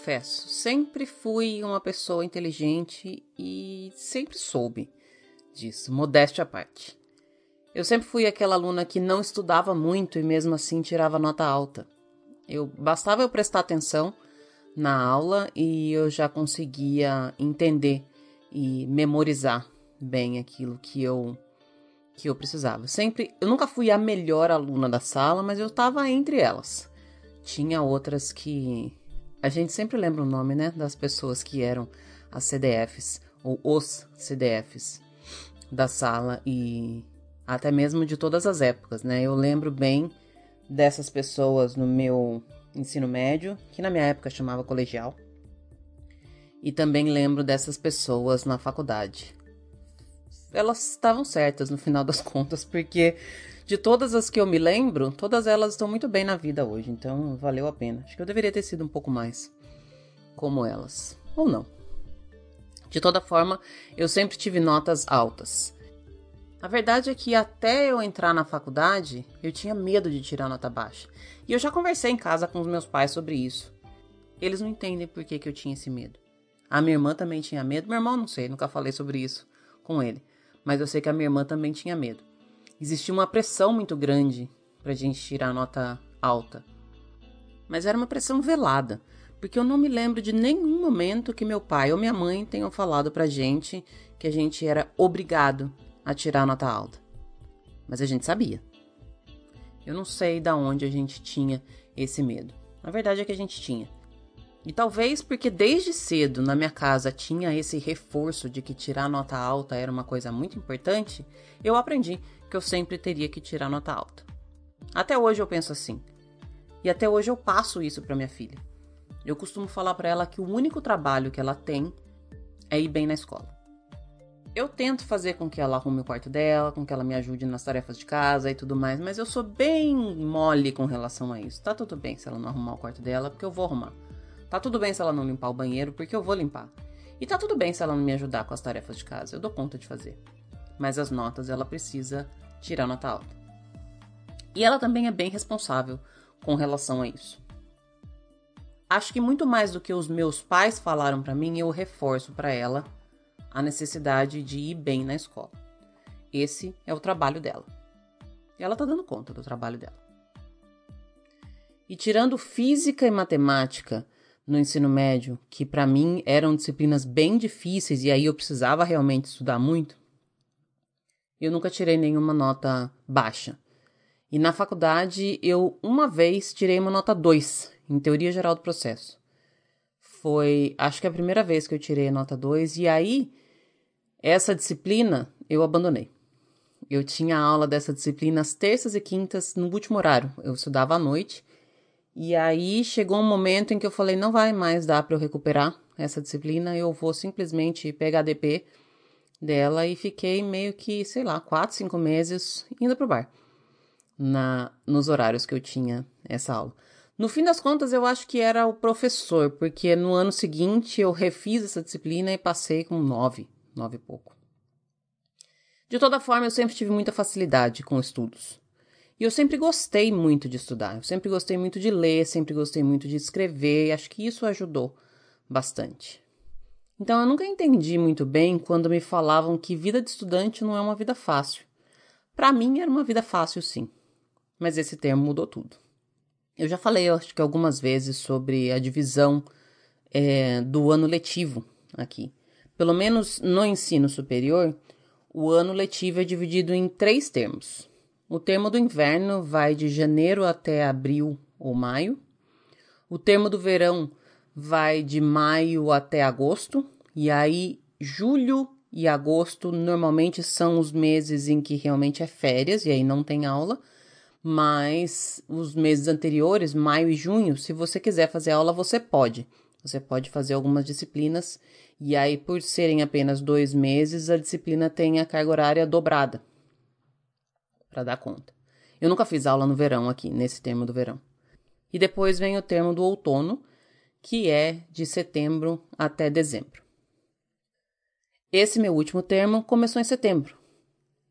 confesso, sempre fui uma pessoa inteligente e sempre soube disso, modéstia à parte. Eu sempre fui aquela aluna que não estudava muito e mesmo assim tirava nota alta. Eu bastava eu prestar atenção na aula e eu já conseguia entender e memorizar bem aquilo que eu que eu precisava. Sempre, eu nunca fui a melhor aluna da sala, mas eu estava entre elas. Tinha outras que a gente sempre lembra o nome, né, das pessoas que eram as CDFs ou os CDFs da sala e até mesmo de todas as épocas, né? Eu lembro bem dessas pessoas no meu ensino médio, que na minha época chamava colegial. E também lembro dessas pessoas na faculdade. Elas estavam certas no final das contas, porque de todas as que eu me lembro, todas elas estão muito bem na vida hoje, então valeu a pena. Acho que eu deveria ter sido um pouco mais como elas. Ou não. De toda forma, eu sempre tive notas altas. A verdade é que até eu entrar na faculdade, eu tinha medo de tirar nota baixa. E eu já conversei em casa com os meus pais sobre isso. Eles não entendem por que, que eu tinha esse medo. A minha irmã também tinha medo. Meu irmão, não sei, nunca falei sobre isso com ele. Mas eu sei que a minha irmã também tinha medo. Existia uma pressão muito grande pra gente tirar nota alta. Mas era uma pressão velada, porque eu não me lembro de nenhum momento que meu pai ou minha mãe tenham falado pra gente que a gente era obrigado a tirar nota alta. Mas a gente sabia. Eu não sei da onde a gente tinha esse medo. Na verdade é que a gente tinha. E talvez porque desde cedo na minha casa tinha esse reforço de que tirar nota alta era uma coisa muito importante, eu aprendi que eu sempre teria que tirar nota alta. Até hoje eu penso assim. E até hoje eu passo isso para minha filha. Eu costumo falar para ela que o único trabalho que ela tem é ir bem na escola. Eu tento fazer com que ela arrume o quarto dela, com que ela me ajude nas tarefas de casa e tudo mais, mas eu sou bem mole com relação a isso. Tá tudo bem se ela não arrumar o quarto dela, porque eu vou arrumar. Tá tudo bem se ela não limpar o banheiro, porque eu vou limpar. E tá tudo bem se ela não me ajudar com as tarefas de casa, eu dou conta de fazer. Mas as notas ela precisa tirar nota alta. E ela também é bem responsável com relação a isso. Acho que muito mais do que os meus pais falaram para mim, eu reforço para ela a necessidade de ir bem na escola. Esse é o trabalho dela. E ela tá dando conta do trabalho dela. E tirando física e matemática, no ensino médio, que para mim eram disciplinas bem difíceis e aí eu precisava realmente estudar muito, eu nunca tirei nenhuma nota baixa. E na faculdade eu uma vez tirei uma nota 2 em teoria geral do processo. Foi, acho que a primeira vez que eu tirei a nota 2 e aí essa disciplina eu abandonei. Eu tinha aula dessa disciplina às terças e quintas no último horário. Eu estudava à noite e aí chegou um momento em que eu falei: não vai mais dar para eu recuperar essa disciplina, eu vou simplesmente pegar DP dela e fiquei meio que, sei lá, quatro, cinco meses indo pro bar na nos horários que eu tinha essa aula. No fim das contas, eu acho que era o professor, porque no ano seguinte eu refiz essa disciplina e passei com nove, nove e pouco. De toda forma, eu sempre tive muita facilidade com estudos. E eu sempre gostei muito de estudar, eu sempre gostei muito de ler, sempre gostei muito de escrever, e acho que isso ajudou bastante. Então eu nunca entendi muito bem quando me falavam que vida de estudante não é uma vida fácil. Para mim era uma vida fácil sim, mas esse termo mudou tudo. Eu já falei, eu acho que algumas vezes, sobre a divisão é, do ano letivo aqui. Pelo menos no ensino superior, o ano letivo é dividido em três termos: o termo do inverno vai de janeiro até abril ou maio. O termo do verão vai de maio até agosto. E aí, julho e agosto normalmente são os meses em que realmente é férias e aí não tem aula. Mas os meses anteriores, maio e junho, se você quiser fazer aula, você pode. Você pode fazer algumas disciplinas, e aí, por serem apenas dois meses, a disciplina tem a carga horária dobrada para dar conta. Eu nunca fiz aula no verão aqui, nesse termo do verão. E depois vem o termo do outono, que é de setembro até dezembro. Esse meu último termo começou em setembro.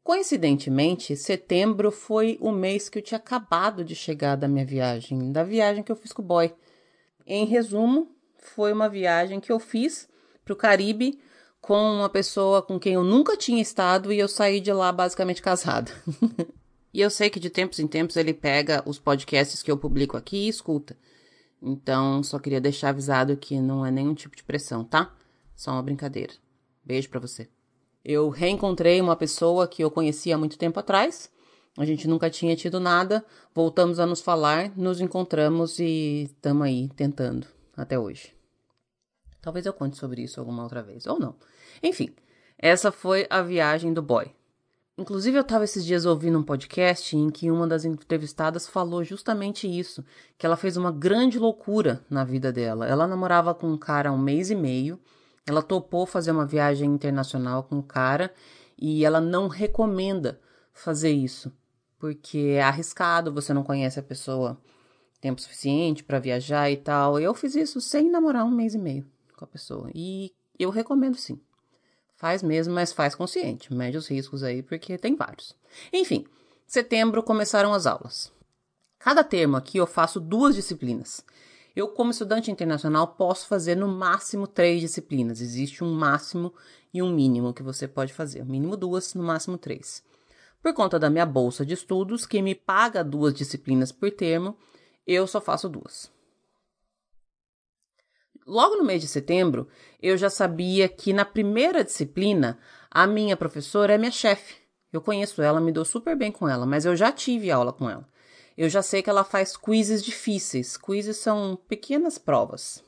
Coincidentemente, setembro foi o mês que eu tinha acabado de chegar da minha viagem, da viagem que eu fiz com o boy. Em resumo, foi uma viagem que eu fiz para o Caribe com uma pessoa com quem eu nunca tinha estado e eu saí de lá basicamente casada. e eu sei que de tempos em tempos ele pega os podcasts que eu publico aqui e escuta. Então, só queria deixar avisado que não é nenhum tipo de pressão, tá? Só uma brincadeira. Beijo para você. Eu reencontrei uma pessoa que eu conhecia há muito tempo atrás. A gente nunca tinha tido nada. Voltamos a nos falar, nos encontramos e estamos aí tentando até hoje. Talvez eu conte sobre isso alguma outra vez, ou não. Enfim, essa foi a viagem do boy. Inclusive, eu estava esses dias ouvindo um podcast em que uma das entrevistadas falou justamente isso: que ela fez uma grande loucura na vida dela. Ela namorava com um cara há um mês e meio, ela topou fazer uma viagem internacional com o cara e ela não recomenda fazer isso, porque é arriscado, você não conhece a pessoa tempo suficiente para viajar e tal. Eu fiz isso sem namorar um mês e meio com a pessoa e eu recomendo sim. Faz mesmo, mas faz consciente. Mede os riscos aí, porque tem vários. Enfim, setembro começaram as aulas. Cada termo aqui eu faço duas disciplinas. Eu, como estudante internacional, posso fazer no máximo três disciplinas. Existe um máximo e um mínimo que você pode fazer. mínimo duas, no máximo três. Por conta da minha bolsa de estudos, que me paga duas disciplinas por termo, eu só faço duas. Logo no mês de setembro, eu já sabia que na primeira disciplina, a minha professora é minha chefe. Eu conheço ela, me dou super bem com ela, mas eu já tive aula com ela. Eu já sei que ela faz quizzes difíceis. Quizzes são pequenas provas.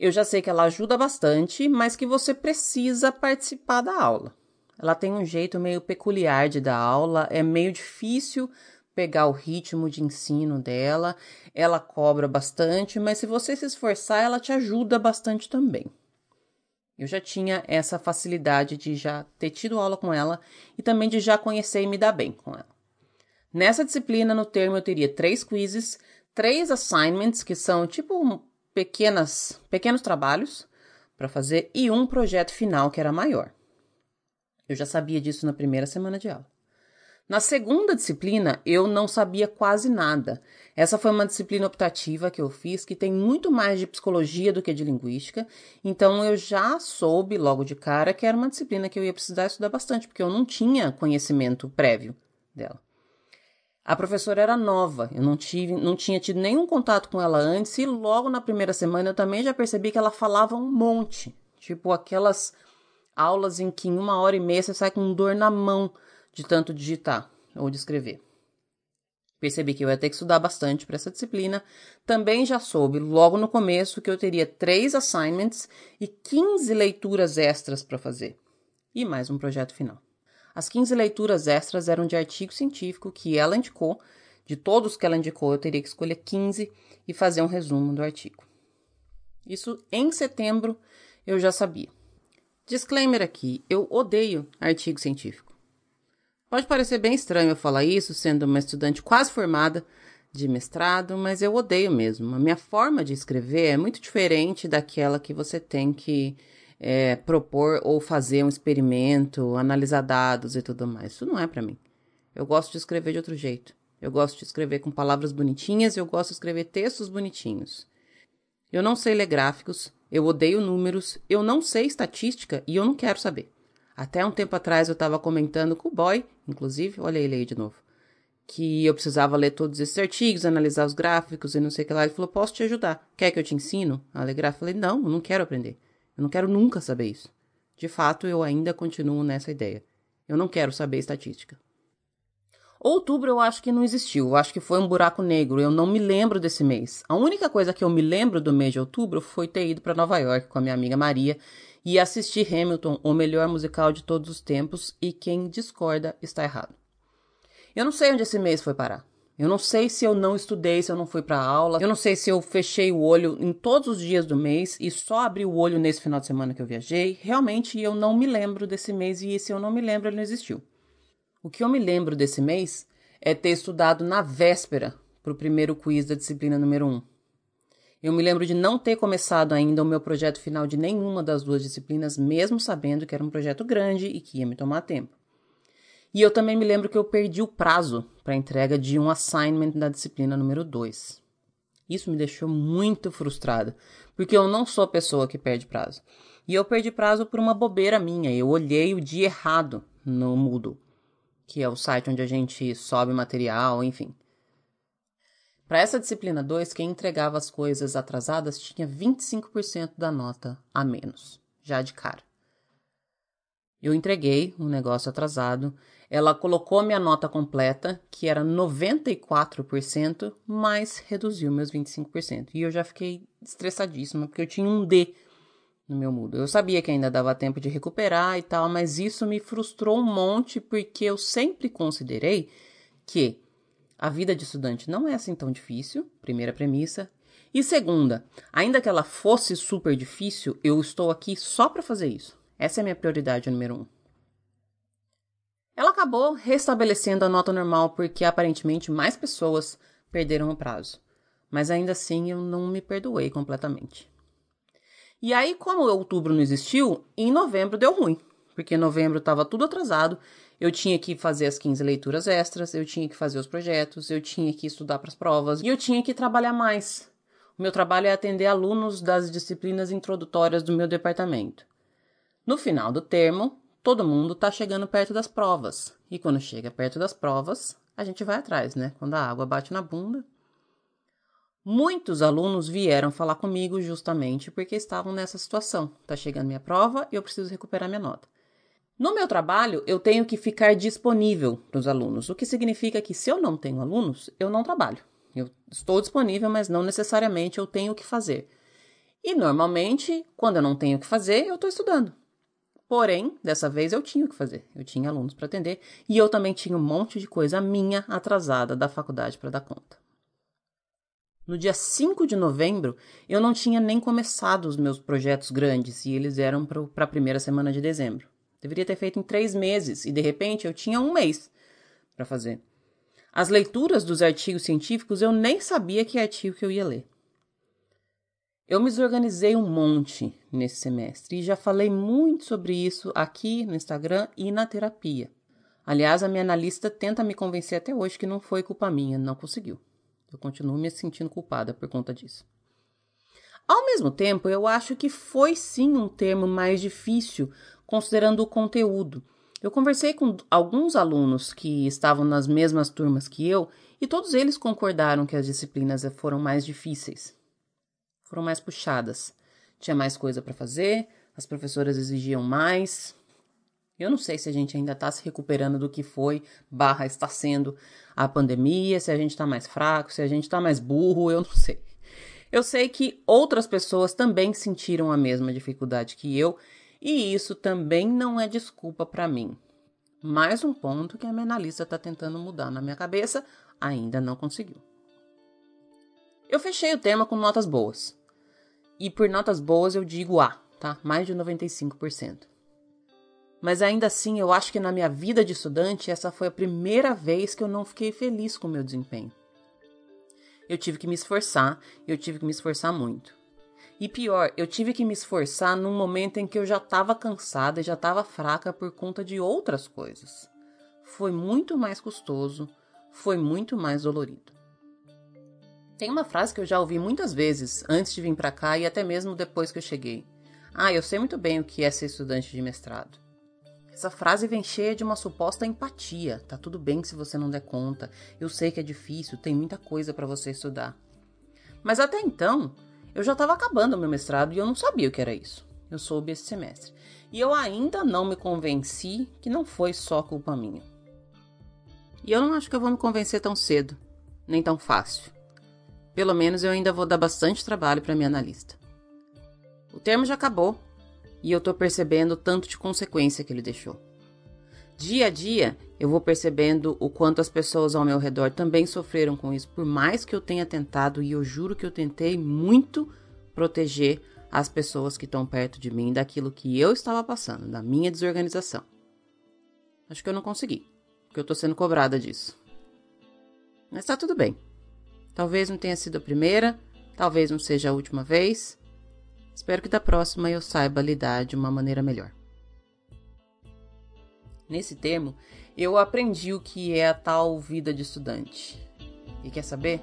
Eu já sei que ela ajuda bastante, mas que você precisa participar da aula. Ela tem um jeito meio peculiar de dar aula, é meio difícil pegar o ritmo de ensino dela. Ela cobra bastante, mas se você se esforçar, ela te ajuda bastante também. Eu já tinha essa facilidade de já ter tido aula com ela e também de já conhecer e me dar bem com ela. Nessa disciplina, no termo, eu teria três quizzes, três assignments, que são tipo pequenas, pequenos trabalhos para fazer, e um projeto final que era maior. Eu já sabia disso na primeira semana de aula. Na segunda disciplina, eu não sabia quase nada. Essa foi uma disciplina optativa que eu fiz que tem muito mais de psicologia do que de linguística, então eu já soube logo de cara que era uma disciplina que eu ia precisar estudar bastante, porque eu não tinha conhecimento prévio dela. A professora era nova, eu não, tive, não tinha tido nenhum contato com ela antes, e logo na primeira semana eu também já percebi que ela falava um monte. Tipo aquelas aulas em que em uma hora e meia você sai com dor na mão de tanto digitar ou de escrever. Percebi que eu ia ter que estudar bastante para essa disciplina. Também já soube logo no começo que eu teria três assignments e 15 leituras extras para fazer. E mais um projeto final. As 15 leituras extras eram de artigo científico que ela indicou. De todos que ela indicou, eu teria que escolher 15 e fazer um resumo do artigo. Isso em setembro eu já sabia. Disclaimer aqui: eu odeio artigo científico. Pode parecer bem estranho eu falar isso, sendo uma estudante quase formada de mestrado, mas eu odeio mesmo. A minha forma de escrever é muito diferente daquela que você tem que é, propor ou fazer um experimento, analisar dados e tudo mais. Isso não é para mim. Eu gosto de escrever de outro jeito. Eu gosto de escrever com palavras bonitinhas e eu gosto de escrever textos bonitinhos. Eu não sei ler gráficos, eu odeio números, eu não sei estatística e eu não quero saber. Até um tempo atrás eu estava comentando com o boy, inclusive, olha ele aí de novo, que eu precisava ler todos esses artigos, analisar os gráficos e não sei o que lá. Ele falou: Posso te ajudar? Quer que eu te ensino a gráfico? Eu falei: Não, eu não quero aprender. Eu não quero nunca saber isso. De fato, eu ainda continuo nessa ideia. Eu não quero saber estatística. Outubro eu acho que não existiu, eu acho que foi um buraco negro, eu não me lembro desse mês. A única coisa que eu me lembro do mês de outubro foi ter ido para Nova York com a minha amiga Maria e assistir Hamilton, o melhor musical de todos os tempos, e quem discorda está errado. Eu não sei onde esse mês foi parar. Eu não sei se eu não estudei, se eu não fui para aula. Eu não sei se eu fechei o olho em todos os dias do mês e só abri o olho nesse final de semana que eu viajei. Realmente eu não me lembro desse mês e se eu não me lembro, ele não existiu. O que eu me lembro desse mês é ter estudado na véspera para o primeiro quiz da disciplina número 1. Eu me lembro de não ter começado ainda o meu projeto final de nenhuma das duas disciplinas, mesmo sabendo que era um projeto grande e que ia me tomar tempo. E eu também me lembro que eu perdi o prazo para entrega de um assignment da disciplina número 2. Isso me deixou muito frustrada, porque eu não sou a pessoa que perde prazo. E eu perdi prazo por uma bobeira minha. Eu olhei o dia errado no Moodle, que é o site onde a gente sobe material, enfim. Para essa disciplina 2, quem entregava as coisas atrasadas tinha 25% da nota a menos, já de cara. Eu entreguei um negócio atrasado, ela colocou minha nota completa, que era 94%, mas reduziu meus 25%. E eu já fiquei estressadíssima, porque eu tinha um D no meu Moodle. Eu sabia que ainda dava tempo de recuperar e tal, mas isso me frustrou um monte, porque eu sempre considerei que a vida de estudante não é assim tão difícil, primeira premissa. E segunda, ainda que ela fosse super difícil, eu estou aqui só para fazer isso. Essa é a minha prioridade número um. Ela acabou restabelecendo a nota normal porque aparentemente mais pessoas perderam o prazo. Mas ainda assim eu não me perdoei completamente. E aí, como outubro não existiu, em novembro deu ruim, porque em novembro estava tudo atrasado eu tinha que fazer as 15 leituras extras, eu tinha que fazer os projetos, eu tinha que estudar para as provas e eu tinha que trabalhar mais. O meu trabalho é atender alunos das disciplinas introdutórias do meu departamento. No final do termo, todo mundo está chegando perto das provas. E quando chega perto das provas, a gente vai atrás, né? Quando a água bate na bunda. Muitos alunos vieram falar comigo justamente porque estavam nessa situação. Tá chegando minha prova e eu preciso recuperar minha nota. No meu trabalho, eu tenho que ficar disponível para os alunos, o que significa que se eu não tenho alunos, eu não trabalho. Eu estou disponível, mas não necessariamente eu tenho o que fazer. E normalmente, quando eu não tenho o que fazer, eu estou estudando. Porém, dessa vez eu tinha o que fazer. Eu tinha alunos para atender e eu também tinha um monte de coisa minha atrasada da faculdade para dar conta. No dia 5 de novembro, eu não tinha nem começado os meus projetos grandes e eles eram para a primeira semana de dezembro. Deveria ter feito em três meses e de repente eu tinha um mês para fazer. As leituras dos artigos científicos eu nem sabia que artigo que eu ia ler. Eu me desorganizei um monte nesse semestre e já falei muito sobre isso aqui no Instagram e na terapia. Aliás, a minha analista tenta me convencer até hoje que não foi culpa minha, não conseguiu. Eu continuo me sentindo culpada por conta disso. Ao mesmo tempo, eu acho que foi sim um termo mais difícil, considerando o conteúdo. Eu conversei com alguns alunos que estavam nas mesmas turmas que eu e todos eles concordaram que as disciplinas foram mais difíceis, foram mais puxadas. Tinha mais coisa para fazer, as professoras exigiam mais. Eu não sei se a gente ainda está se recuperando do que foi, barra está sendo a pandemia, se a gente está mais fraco, se a gente está mais burro, eu não sei. Eu sei que outras pessoas também sentiram a mesma dificuldade que eu e isso também não é desculpa para mim. Mais um ponto que a minha analista está tentando mudar na minha cabeça, ainda não conseguiu. Eu fechei o tema com notas boas. E por notas boas eu digo A, tá? Mais de 95%. Mas ainda assim, eu acho que na minha vida de estudante, essa foi a primeira vez que eu não fiquei feliz com o meu desempenho. Eu tive que me esforçar, eu tive que me esforçar muito. E pior, eu tive que me esforçar num momento em que eu já estava cansada e já estava fraca por conta de outras coisas. Foi muito mais custoso, foi muito mais dolorido. Tem uma frase que eu já ouvi muitas vezes antes de vir para cá e até mesmo depois que eu cheguei. Ah, eu sei muito bem o que é ser estudante de mestrado. Essa frase vem cheia de uma suposta empatia. Tá tudo bem se você não der conta. Eu sei que é difícil, tem muita coisa para você estudar. Mas até então, eu já estava acabando o meu mestrado e eu não sabia o que era isso. Eu soube esse semestre. E eu ainda não me convenci que não foi só culpa minha. E eu não acho que eu vou me convencer tão cedo, nem tão fácil. Pelo menos eu ainda vou dar bastante trabalho para minha analista. O termo já acabou e eu tô percebendo o tanto de consequência que ele deixou. Dia a dia, eu vou percebendo o quanto as pessoas ao meu redor também sofreram com isso, por mais que eu tenha tentado, e eu juro que eu tentei muito proteger as pessoas que estão perto de mim daquilo que eu estava passando, da minha desorganização. Acho que eu não consegui, porque eu tô sendo cobrada disso. Mas tá tudo bem. Talvez não tenha sido a primeira, talvez não seja a última vez. Espero que da próxima eu saiba lidar de uma maneira melhor. Nesse termo, eu aprendi o que é a tal vida de estudante. E quer saber?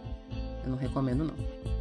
Eu não recomendo não.